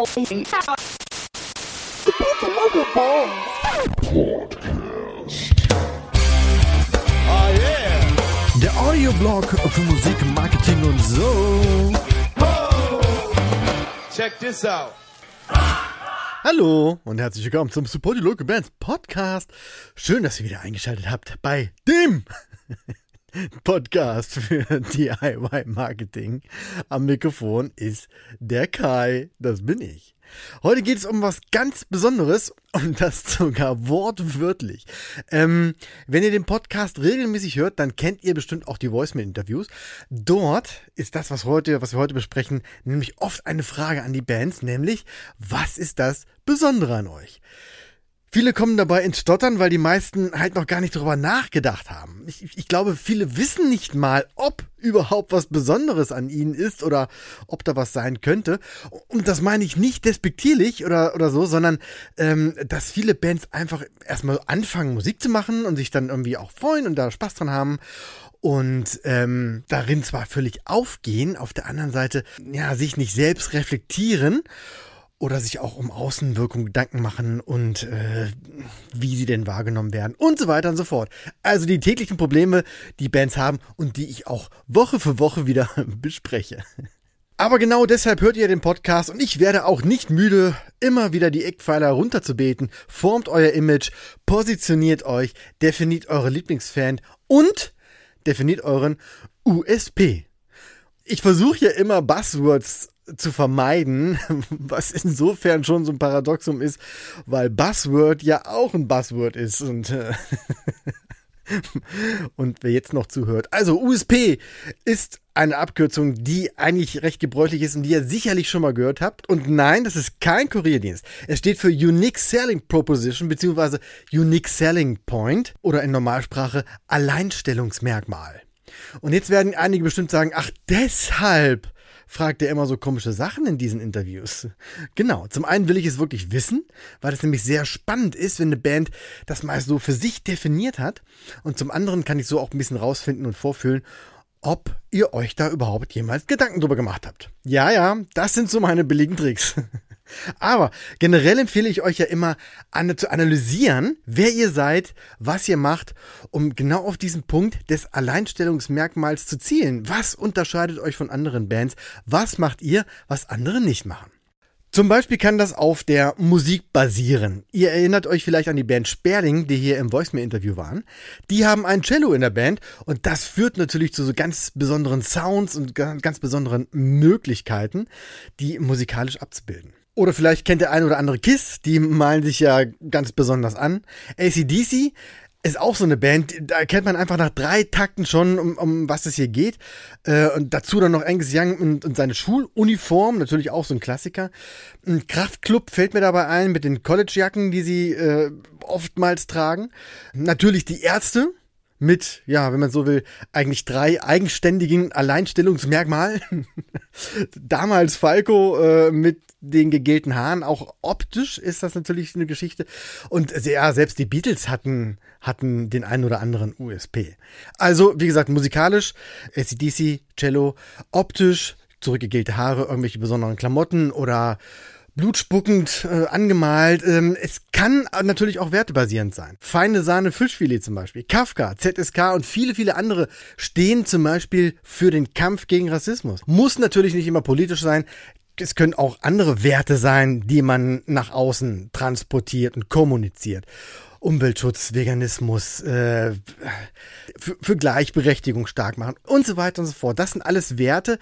Oh yeah. Der Audioblog für Musik, Marketing und so. Check this out. Hallo und herzlich willkommen zum Support Your Local Bands Podcast. Schön, dass ihr wieder eingeschaltet habt bei dem Podcast für DIY Marketing. Am Mikrofon ist der Kai, das bin ich. Heute geht es um was ganz Besonderes und das sogar wortwörtlich. Ähm, wenn ihr den Podcast regelmäßig hört, dann kennt ihr bestimmt auch die Voicemail-Interviews. Dort ist das, was heute, was wir heute besprechen, nämlich oft eine Frage an die Bands, nämlich was ist das Besondere an euch? Viele kommen dabei ins Stottern, weil die meisten halt noch gar nicht darüber nachgedacht haben. Ich, ich, glaube, viele wissen nicht mal, ob überhaupt was Besonderes an ihnen ist oder ob da was sein könnte. Und das meine ich nicht despektierlich oder, oder so, sondern ähm, dass viele Bands einfach erstmal anfangen, Musik zu machen und sich dann irgendwie auch freuen und da Spaß dran haben und ähm, darin zwar völlig aufgehen, auf der anderen Seite ja sich nicht selbst reflektieren oder sich auch um Außenwirkung Gedanken machen und äh, wie sie denn wahrgenommen werden und so weiter und so fort. Also die täglichen Probleme, die Bands haben und die ich auch Woche für Woche wieder bespreche. Aber genau deshalb hört ihr den Podcast und ich werde auch nicht müde, immer wieder die Eckpfeiler runterzubeten. Formt euer Image, positioniert euch, definiert eure Lieblingsfan und definiert euren USP. Ich versuche ja immer Buzzwords zu vermeiden, was insofern schon so ein Paradoxum ist, weil Buzzword ja auch ein Buzzword ist und äh, und wer jetzt noch zuhört. Also USP ist eine Abkürzung, die eigentlich recht gebräuchlich ist und die ihr sicherlich schon mal gehört habt. Und nein, das ist kein Kurierdienst. Es steht für Unique Selling Proposition bzw. Unique Selling Point oder in Normalsprache Alleinstellungsmerkmal. Und jetzt werden einige bestimmt sagen, ach deshalb fragt er immer so komische Sachen in diesen Interviews. Genau, zum einen will ich es wirklich wissen, weil es nämlich sehr spannend ist, wenn eine Band das mal so für sich definiert hat. Und zum anderen kann ich so auch ein bisschen rausfinden und vorfühlen, ob ihr euch da überhaupt jemals Gedanken drüber gemacht habt. Ja, ja, das sind so meine billigen Tricks. Aber generell empfehle ich euch ja immer an, zu analysieren, wer ihr seid, was ihr macht, um genau auf diesen Punkt des Alleinstellungsmerkmals zu zielen. Was unterscheidet euch von anderen Bands? Was macht ihr, was andere nicht machen? Zum Beispiel kann das auf der Musik basieren. Ihr erinnert euch vielleicht an die Band Sperling, die hier im Voicemail-Interview waren. Die haben ein Cello in der Band und das führt natürlich zu so ganz besonderen Sounds und ganz besonderen Möglichkeiten, die musikalisch abzubilden. Oder vielleicht kennt der eine oder andere Kiss, die malen sich ja ganz besonders an. ACDC ist auch so eine Band, da kennt man einfach nach drei Takten schon, um, um was es hier geht. Äh, und dazu dann noch Angus Young und, und seine Schuluniform, natürlich auch so ein Klassiker. Ein Kraftclub fällt mir dabei ein mit den Collegejacken, die sie äh, oftmals tragen. Natürlich die Ärzte, mit, ja, wenn man so will, eigentlich drei eigenständigen Alleinstellungsmerkmalen. Damals Falco äh, mit den gegelten Haaren, auch optisch ist das natürlich eine Geschichte. Und ja, selbst die Beatles hatten, hatten den einen oder anderen USP. Also, wie gesagt, musikalisch, ACDC, Cello, optisch, zurückgegelte Haare, irgendwelche besonderen Klamotten oder blutspuckend äh, angemalt. Ähm, es kann natürlich auch wertebasierend sein. Feine Sahne Fischfilet zum Beispiel. Kafka, ZSK und viele, viele andere stehen zum Beispiel für den Kampf gegen Rassismus. Muss natürlich nicht immer politisch sein. Es können auch andere Werte sein, die man nach außen transportiert und kommuniziert. Umweltschutz, Veganismus, äh, für, für Gleichberechtigung stark machen und so weiter und so fort. Das sind alles Werte,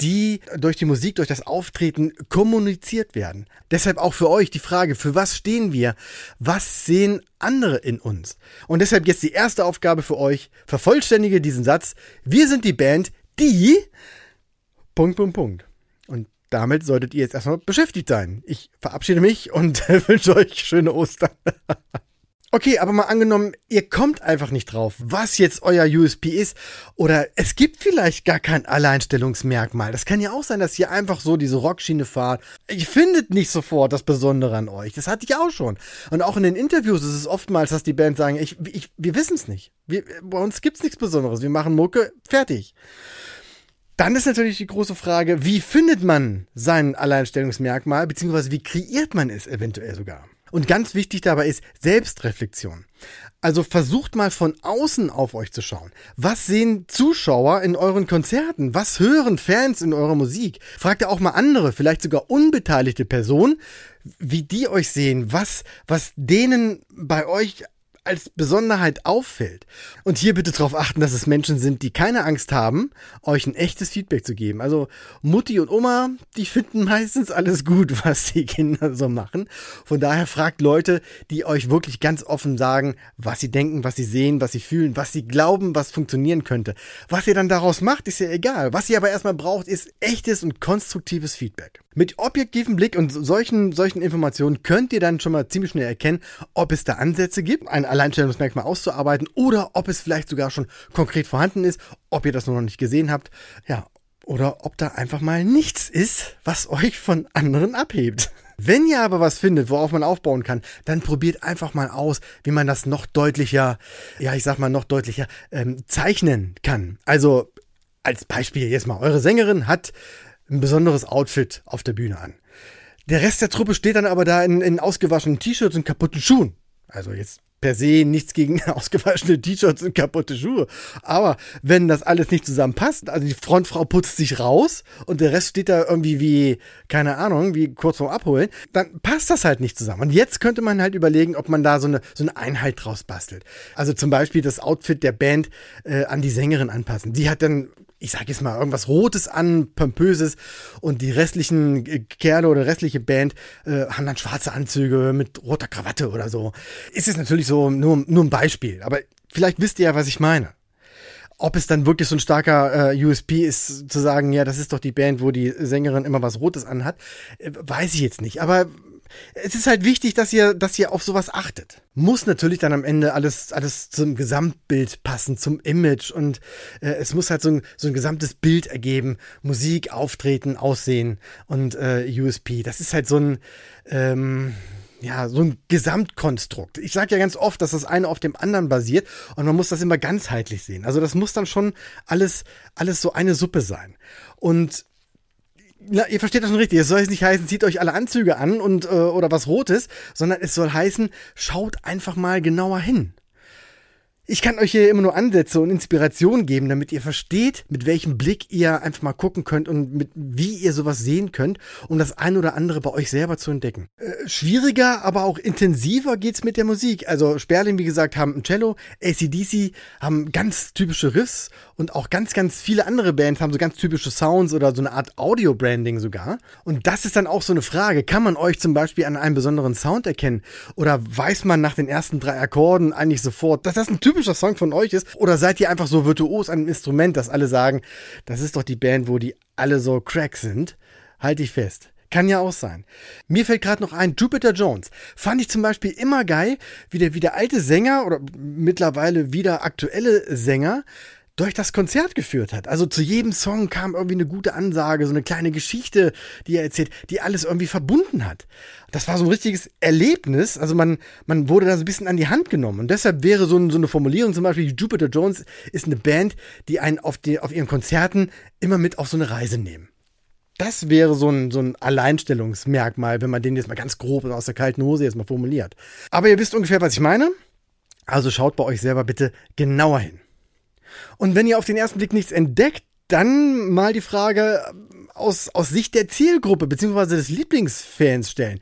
die durch die Musik, durch das Auftreten kommuniziert werden. Deshalb auch für euch die Frage, für was stehen wir? Was sehen andere in uns? Und deshalb jetzt die erste Aufgabe für euch. Vervollständige diesen Satz. Wir sind die Band, die... Punkt, Punkt, Punkt. Und damit solltet ihr jetzt erstmal beschäftigt sein. Ich verabschiede mich und wünsche euch schöne Ostern. Okay, aber mal angenommen, ihr kommt einfach nicht drauf, was jetzt euer USP ist. Oder es gibt vielleicht gar kein Alleinstellungsmerkmal. Das kann ja auch sein, dass ihr einfach so diese Rockschiene fahrt. Ihr findet nicht sofort das Besondere an euch. Das hatte ich auch schon. Und auch in den Interviews ist es oftmals, dass die Band sagen, ich, ich, wir wissen es nicht. Wir, bei uns gibt's nichts Besonderes. Wir machen Mucke, fertig Dann ist natürlich die große Frage, wie findet man sein Alleinstellungsmerkmal, beziehungsweise wie kreiert man es eventuell sogar? Und ganz wichtig dabei ist Selbstreflexion. Also versucht mal von außen auf euch zu schauen. Was sehen Zuschauer in euren Konzerten? Was hören Fans in eurer Musik? Fragt ja auch mal andere, vielleicht sogar unbeteiligte Personen, wie die euch sehen, was, was denen bei euch als Besonderheit auffällt. Und hier bitte darauf achten, dass es Menschen sind, die keine Angst haben, euch ein echtes Feedback zu geben. Also Mutti und Oma, die finden meistens alles gut, was die Kinder so machen. Von daher fragt Leute, die euch wirklich ganz offen sagen, was sie denken, was sie sehen, was sie fühlen, was sie glauben, was funktionieren könnte. Was ihr dann daraus macht, ist ja egal. Was ihr aber erstmal braucht, ist echtes und konstruktives Feedback. Mit objektivem Blick und solchen, solchen Informationen könnt ihr dann schon mal ziemlich schnell erkennen, ob es da Ansätze gibt, ein Alleinstellungsmerkmal auszuarbeiten oder ob es vielleicht sogar schon konkret vorhanden ist, ob ihr das noch nicht gesehen habt, ja, oder ob da einfach mal nichts ist, was euch von anderen abhebt. Wenn ihr aber was findet, worauf man aufbauen kann, dann probiert einfach mal aus, wie man das noch deutlicher, ja, ich sag mal, noch deutlicher ähm, zeichnen kann. Also als Beispiel jetzt mal, eure Sängerin hat ein besonderes Outfit auf der Bühne an. Der Rest der Truppe steht dann aber da in, in ausgewaschenen T-Shirts und kaputten Schuhen. Also jetzt per se nichts gegen ausgewaschene T-Shirts und kaputte Schuhe. Aber wenn das alles nicht zusammenpasst, also die Frontfrau putzt sich raus und der Rest steht da irgendwie wie, keine Ahnung, wie kurz vorm Abholen, dann passt das halt nicht zusammen. Und jetzt könnte man halt überlegen, ob man da so eine, so eine Einheit draus bastelt. Also zum Beispiel das Outfit der Band äh, an die Sängerin anpassen. Die hat dann ich sag jetzt mal, irgendwas Rotes an, Pompöses und die restlichen äh, Kerle oder restliche Band äh, haben dann schwarze Anzüge mit roter Krawatte oder so. Ist es natürlich so nur, nur ein Beispiel, aber vielleicht wisst ihr ja, was ich meine. Ob es dann wirklich so ein starker äh, USP ist, zu sagen, ja, das ist doch die Band, wo die Sängerin immer was Rotes anhat, äh, weiß ich jetzt nicht. Aber es ist halt wichtig, dass ihr, dass ihr auf sowas achtet. Muss natürlich dann am Ende alles, alles zum Gesamtbild passen, zum Image und äh, es muss halt so ein, so ein gesamtes Bild ergeben. Musik, Auftreten, Aussehen und äh, USP. Das ist halt so ein, ähm, ja, so ein Gesamtkonstrukt. Ich sage ja ganz oft, dass das eine auf dem anderen basiert und man muss das immer ganzheitlich sehen. Also das muss dann schon alles, alles so eine Suppe sein. Und na, ihr versteht das schon richtig. Es soll jetzt nicht heißen, zieht euch alle Anzüge an und äh, oder was Rotes, sondern es soll heißen, schaut einfach mal genauer hin. Ich kann euch hier immer nur Ansätze und Inspiration geben, damit ihr versteht, mit welchem Blick ihr einfach mal gucken könnt und mit wie ihr sowas sehen könnt, um das ein oder andere bei euch selber zu entdecken. Äh, schwieriger, aber auch intensiver geht's mit der Musik. Also Sperling, wie gesagt, haben ein Cello, ACDC haben ganz typische Riffs und auch ganz, ganz viele andere Bands haben so ganz typische Sounds oder so eine Art Audio-Branding sogar. Und das ist dann auch so eine Frage. Kann man euch zum Beispiel an einem besonderen Sound erkennen? Oder weiß man nach den ersten drei Akkorden eigentlich sofort, dass das ein typischer typischer Song von euch ist? Oder seid ihr einfach so virtuos an einem Instrument, dass alle sagen, das ist doch die Band, wo die alle so crack sind? Halt dich fest. Kann ja auch sein. Mir fällt gerade noch ein, Jupiter Jones. Fand ich zum Beispiel immer geil, wie der, wie der alte Sänger oder mittlerweile wieder aktuelle Sänger durch das Konzert geführt hat. Also zu jedem Song kam irgendwie eine gute Ansage, so eine kleine Geschichte, die er erzählt, die alles irgendwie verbunden hat. Das war so ein richtiges Erlebnis. Also man, man wurde da so ein bisschen an die Hand genommen. Und deshalb wäre so, ein, so eine Formulierung zum Beispiel, Jupiter Jones ist eine Band, die einen auf, die, auf ihren Konzerten immer mit auf so eine Reise nehmen. Das wäre so ein, so ein Alleinstellungsmerkmal, wenn man den jetzt mal ganz grob aus der kalten Hose jetzt mal formuliert. Aber ihr wisst ungefähr, was ich meine. Also schaut bei euch selber bitte genauer hin. Und wenn ihr auf den ersten Blick nichts entdeckt, dann mal die Frage aus, aus Sicht der Zielgruppe beziehungsweise des Lieblingsfans stellen.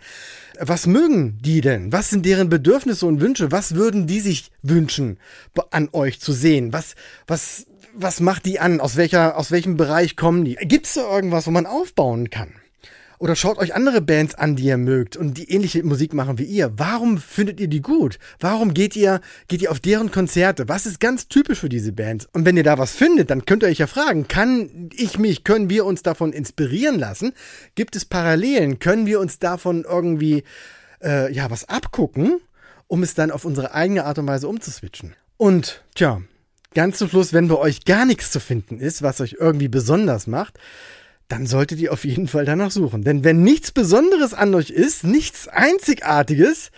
Was mögen die denn? Was sind deren Bedürfnisse und Wünsche? Was würden die sich wünschen, an euch zu sehen? Was, was, was macht die an? Aus welcher, aus welchem Bereich kommen die? Gibt es da irgendwas, wo man aufbauen kann? Oder schaut euch andere Bands an, die ihr mögt und die ähnliche Musik machen wie ihr. Warum findet ihr die gut? Warum geht ihr, geht ihr auf deren Konzerte? Was ist ganz typisch für diese Bands? Und wenn ihr da was findet, dann könnt ihr euch ja fragen, kann ich mich, können wir uns davon inspirieren lassen? Gibt es Parallelen? Können wir uns davon irgendwie, äh, ja, was abgucken, um es dann auf unsere eigene Art und Weise umzuswitchen? Und, tja, ganz zum Schluss, wenn bei euch gar nichts zu finden ist, was euch irgendwie besonders macht, dann solltet ihr auf jeden Fall danach suchen. Denn wenn nichts Besonderes an euch ist, nichts Einzigartiges,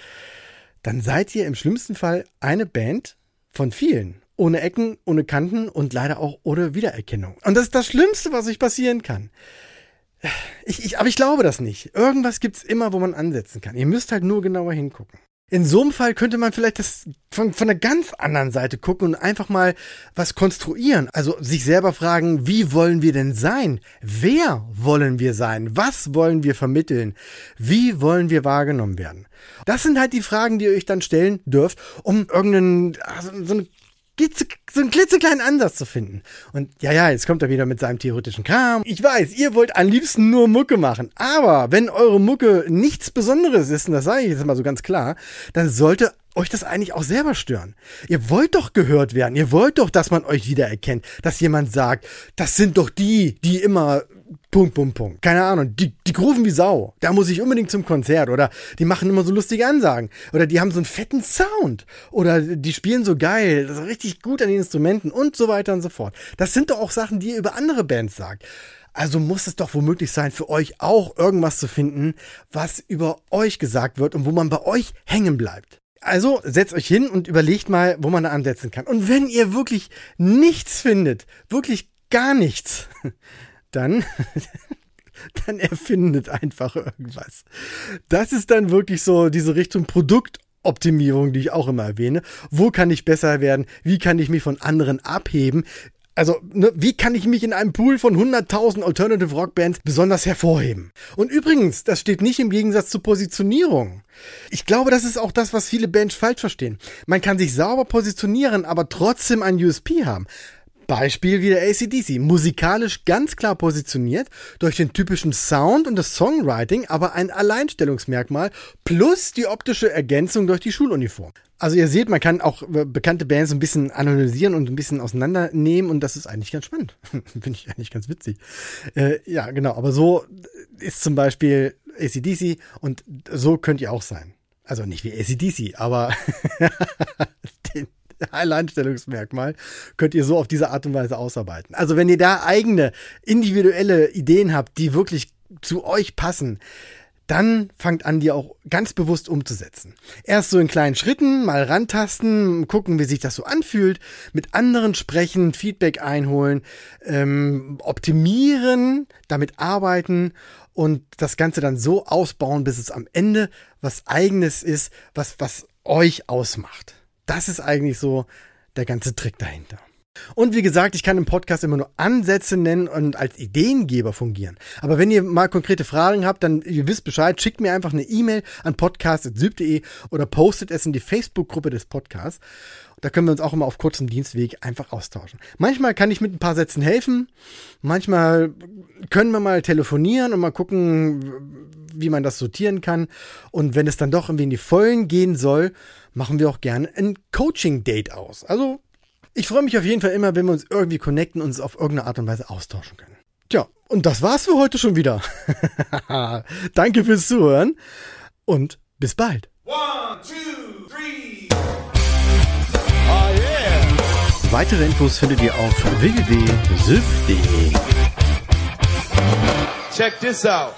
dann seid ihr im schlimmsten Fall eine Band von vielen. ohne Ecken, ohne Kanten und leider auch ohne Wiedererkennung. Und das ist das Schlimmste, was euch passieren kann. Ich, ich, aber ich glaube das nicht. Irgendwas gibt's immer, wo man ansetzen kann. Ihr müsst halt nur genauer hingucken. In so einem Fall könnte man vielleicht das von, von einer ganz anderen Seite gucken und einfach mal was konstruieren. Also sich selber fragen, wie wollen wir denn sein? Wer wollen wir sein? Was wollen wir vermitteln? Wie wollen wir wahrgenommen werden? Das sind halt die Fragen, die ihr euch dann stellen dürft, um irgendeinen, also so eine so einen klitzekleinen Ansatz zu finden. Und ja, ja, jetzt kommt er wieder mit seinem theoretischen Kram. Ich weiß, ihr wollt am liebsten nur Mucke machen. Aber wenn eure Mucke nichts Besonderes ist, und das sage ich jetzt mal so ganz klar, dann sollte euch das eigentlich auch selber stören. Ihr wollt doch gehört werden. Ihr wollt doch, dass man euch wiedererkennt. Dass jemand sagt, das sind doch die, die immer Punkt, Punkt, Punkt. Keine Ahnung. Die, die grufen wie Sau. Da muss ich unbedingt zum Konzert. Oder die machen immer so lustige Ansagen. Oder die haben so einen fetten Sound. Oder die spielen so geil. Das ist richtig gut an den Instrumenten und so weiter und so fort. Das sind doch auch Sachen, die ihr über andere Bands sagt. Also muss es doch womöglich sein, für euch auch irgendwas zu finden, was über euch gesagt wird und wo man bei euch hängen bleibt. Also setzt euch hin und überlegt mal, wo man da ansetzen kann. Und wenn ihr wirklich nichts findet, wirklich gar nichts, dann, dann erfindet einfach irgendwas. Das ist dann wirklich so diese Richtung Produktoptimierung, die ich auch immer erwähne. Wo kann ich besser werden? Wie kann ich mich von anderen abheben? Also, ne, wie kann ich mich in einem Pool von 100.000 Alternative Rock Bands besonders hervorheben? Und übrigens, das steht nicht im Gegensatz zur Positionierung. Ich glaube, das ist auch das, was viele Bands falsch verstehen. Man kann sich sauber positionieren, aber trotzdem ein USP haben. Beispiel wie der ACDC. Musikalisch ganz klar positioniert, durch den typischen Sound und das Songwriting, aber ein Alleinstellungsmerkmal plus die optische Ergänzung durch die Schuluniform. Also ihr seht, man kann auch äh, bekannte Bands ein bisschen analysieren und ein bisschen auseinandernehmen und das ist eigentlich ganz spannend. Finde ich eigentlich ganz witzig. Äh, ja, genau, aber so ist zum Beispiel ACDC und so könnt ihr auch sein. Also nicht wie ACDC, aber den, Alleinstellungsmerkmal könnt ihr so auf diese Art und Weise ausarbeiten. Also wenn ihr da eigene individuelle Ideen habt, die wirklich zu euch passen, dann fangt an, die auch ganz bewusst umzusetzen. Erst so in kleinen Schritten, mal rantasten, gucken, wie sich das so anfühlt, mit anderen sprechen, Feedback einholen, ähm, optimieren, damit arbeiten und das Ganze dann so ausbauen, bis es am Ende was eigenes ist, was, was euch ausmacht. Das ist eigentlich so der ganze Trick dahinter. Und wie gesagt, ich kann im Podcast immer nur Ansätze nennen und als Ideengeber fungieren. Aber wenn ihr mal konkrete Fragen habt, dann ihr wisst Bescheid, schickt mir einfach eine E-Mail an podcast.syb.de oder postet es in die Facebook-Gruppe des Podcasts. Da können wir uns auch immer auf kurzem Dienstweg einfach austauschen. Manchmal kann ich mit ein paar Sätzen helfen. Manchmal können wir mal telefonieren und mal gucken, wie man das sortieren kann. Und wenn es dann doch irgendwie in die Vollen gehen soll, machen wir auch gerne ein Coaching-Date aus. Also, ich freue mich auf jeden Fall immer, wenn wir uns irgendwie connecten und uns auf irgendeine Art und Weise austauschen können. Tja, und das war's für heute schon wieder. Danke fürs Zuhören und bis bald. One, two, three. Oh yeah. Weitere Infos findet ihr auf www.syf.de. Check this out.